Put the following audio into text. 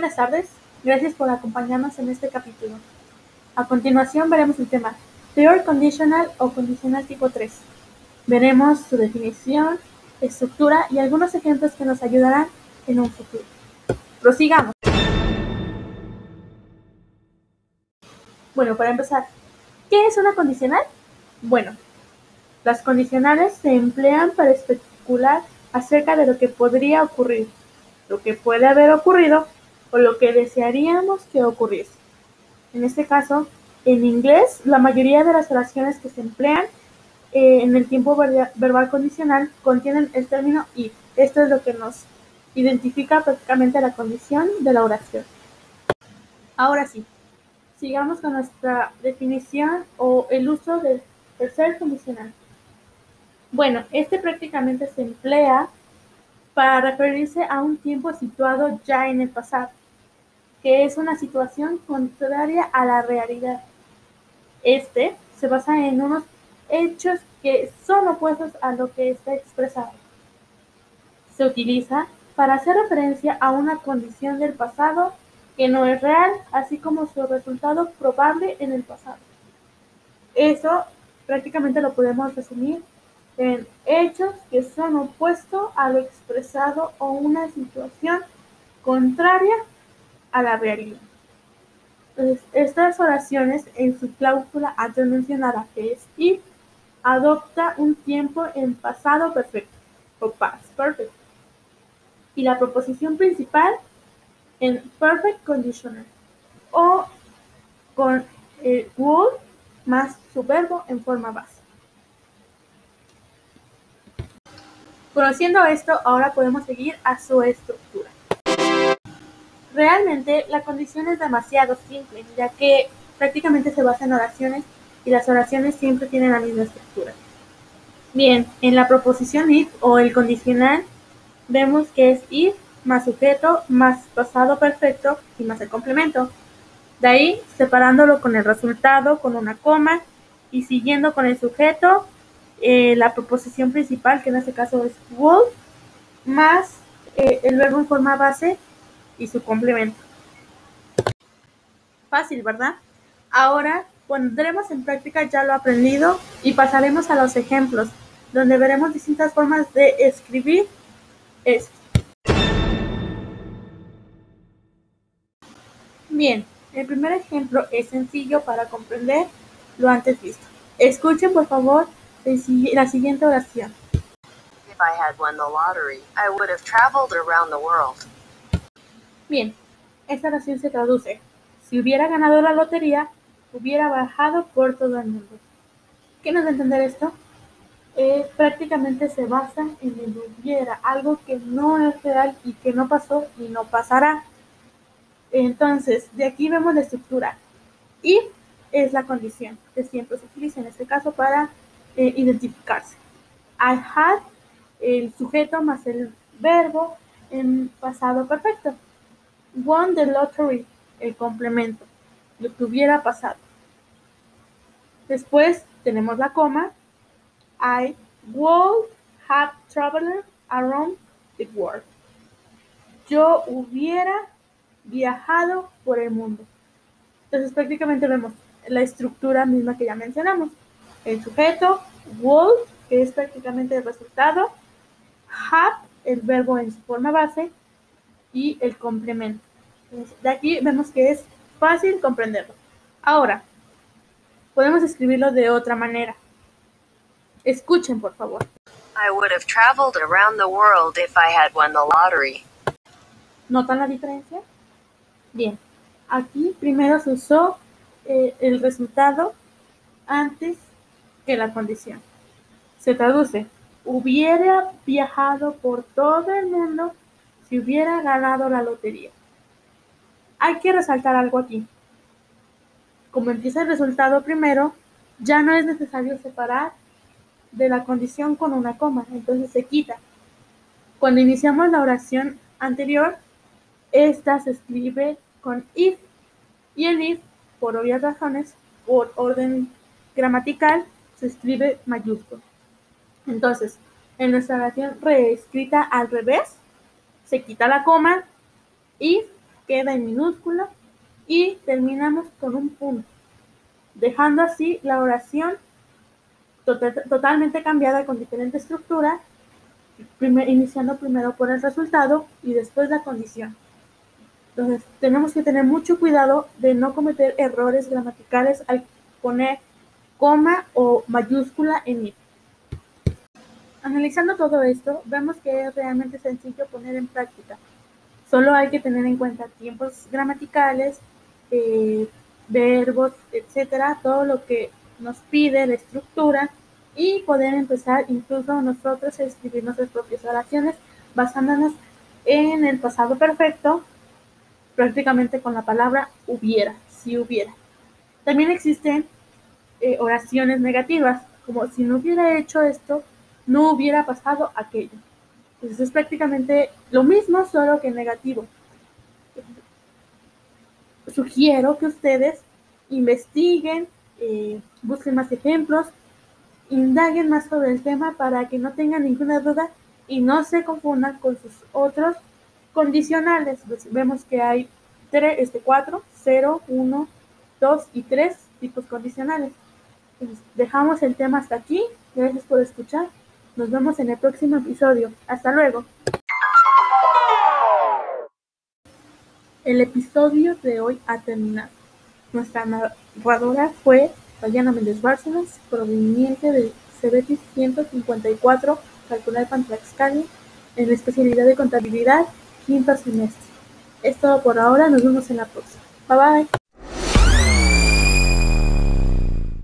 buenas tardes, gracias por acompañarnos en este capítulo. A continuación veremos el tema Peor Conditional o Condicional tipo 3. Veremos su definición, estructura y algunos ejemplos que nos ayudarán en un futuro. Prosigamos. Bueno, para empezar, ¿qué es una condicional? Bueno, las condicionales se emplean para especular acerca de lo que podría ocurrir, lo que puede haber ocurrido o lo que desearíamos que ocurriese. En este caso, en inglés, la mayoría de las oraciones que se emplean eh, en el tiempo verbal condicional contienen el término if. Esto es lo que nos identifica prácticamente la condición de la oración. Ahora sí, sigamos con nuestra definición o el uso del tercer condicional. Bueno, este prácticamente se emplea para referirse a un tiempo situado ya en el pasado, que es una situación contraria a la realidad. Este se basa en unos hechos que son opuestos a lo que está expresado. Se utiliza para hacer referencia a una condición del pasado que no es real, así como su resultado probable en el pasado. Eso prácticamente lo podemos resumir en hechos que son opuestos a lo expresado o una situación contraria a la realidad. Estas oraciones en su cláusula antes mencionada, que es if, adopta un tiempo en pasado perfecto o past perfect. Y la proposición principal en perfect conditional o con el would más su verbo en forma base. Conociendo esto, ahora podemos seguir a su estructura. Realmente la condición es demasiado simple, ya que prácticamente se basa en oraciones y las oraciones siempre tienen la misma estructura. Bien, en la proposición if o el condicional vemos que es if más sujeto más pasado perfecto y más el complemento. De ahí separándolo con el resultado con una coma y siguiendo con el sujeto eh, la proposición principal, que en este caso es would, más eh, el verbo en forma base y su complemento. Fácil, ¿verdad? Ahora pondremos en práctica ya lo aprendido y pasaremos a los ejemplos, donde veremos distintas formas de escribir esto. Bien, el primer ejemplo es sencillo para comprender lo antes visto. Escuchen por favor la siguiente oración. Bien, esta oración se traduce. Si hubiera ganado la lotería, hubiera bajado por todo el mundo. ¿Qué nos da entender esto? Eh, prácticamente se basa en el hubiera, algo que no es real y que no pasó y no pasará. Entonces, de aquí vemos la estructura. Y es la condición que siempre se utiliza en este caso para eh, identificarse. I had el sujeto más el verbo en pasado perfecto. Won the lottery, el complemento, lo que hubiera pasado. Después tenemos la coma. I would have traveled around the world. Yo hubiera viajado por el mundo. Entonces prácticamente vemos la estructura misma que ya mencionamos. El sujeto, would, que es prácticamente el resultado, have, el verbo en su forma base, y el complemento. de aquí vemos que es fácil comprenderlo. Ahora, podemos escribirlo de otra manera. Escuchen, por favor. I would have traveled around the world if I had won the lottery. ¿Notan la diferencia? Bien, aquí primero se usó eh, el resultado antes que la condición. Se traduce, hubiera viajado por todo el mundo si hubiera ganado la lotería. Hay que resaltar algo aquí. Como empieza el resultado primero, ya no es necesario separar de la condición con una coma, entonces se quita. Cuando iniciamos la oración anterior, esta se escribe con if y el if, por obvias razones, por orden gramatical, se escribe mayúsculo. Entonces, en nuestra oración reescrita al revés, se quita la coma y queda en minúscula y terminamos con un punto, dejando así la oración totalmente cambiada con diferente estructura, iniciando primero por el resultado y después la condición. Entonces, tenemos que tener mucho cuidado de no cometer errores gramaticales al poner coma o mayúscula en it. Analizando todo esto, vemos que es realmente sencillo poner en práctica. Solo hay que tener en cuenta tiempos gramaticales, eh, verbos, etcétera, todo lo que nos pide la estructura y poder empezar incluso nosotros a escribir nuestras propias oraciones basándonos en el pasado perfecto, prácticamente con la palabra hubiera, si hubiera. También existen eh, oraciones negativas, como si no hubiera hecho esto, no hubiera pasado aquello. Entonces es prácticamente lo mismo, solo que negativo. Sugiero que ustedes investiguen, eh, busquen más ejemplos, indaguen más sobre el tema para que no tengan ninguna duda y no se confundan con sus otros condicionales. Pues vemos que hay tres, este, 4, 0, 1, 2 y 3 tipos condicionales. Dejamos el tema hasta aquí. Gracias por escuchar. Nos vemos en el próximo episodio. Hasta luego. El episodio de hoy ha terminado. Nuestra narradora fue Dayana Méndez Bárcenas, proveniente de Cebetis 154, Calcular Tlaxcali, en la especialidad de contabilidad, quinto semestre. Es todo por ahora, nos vemos en la próxima. Bye bye.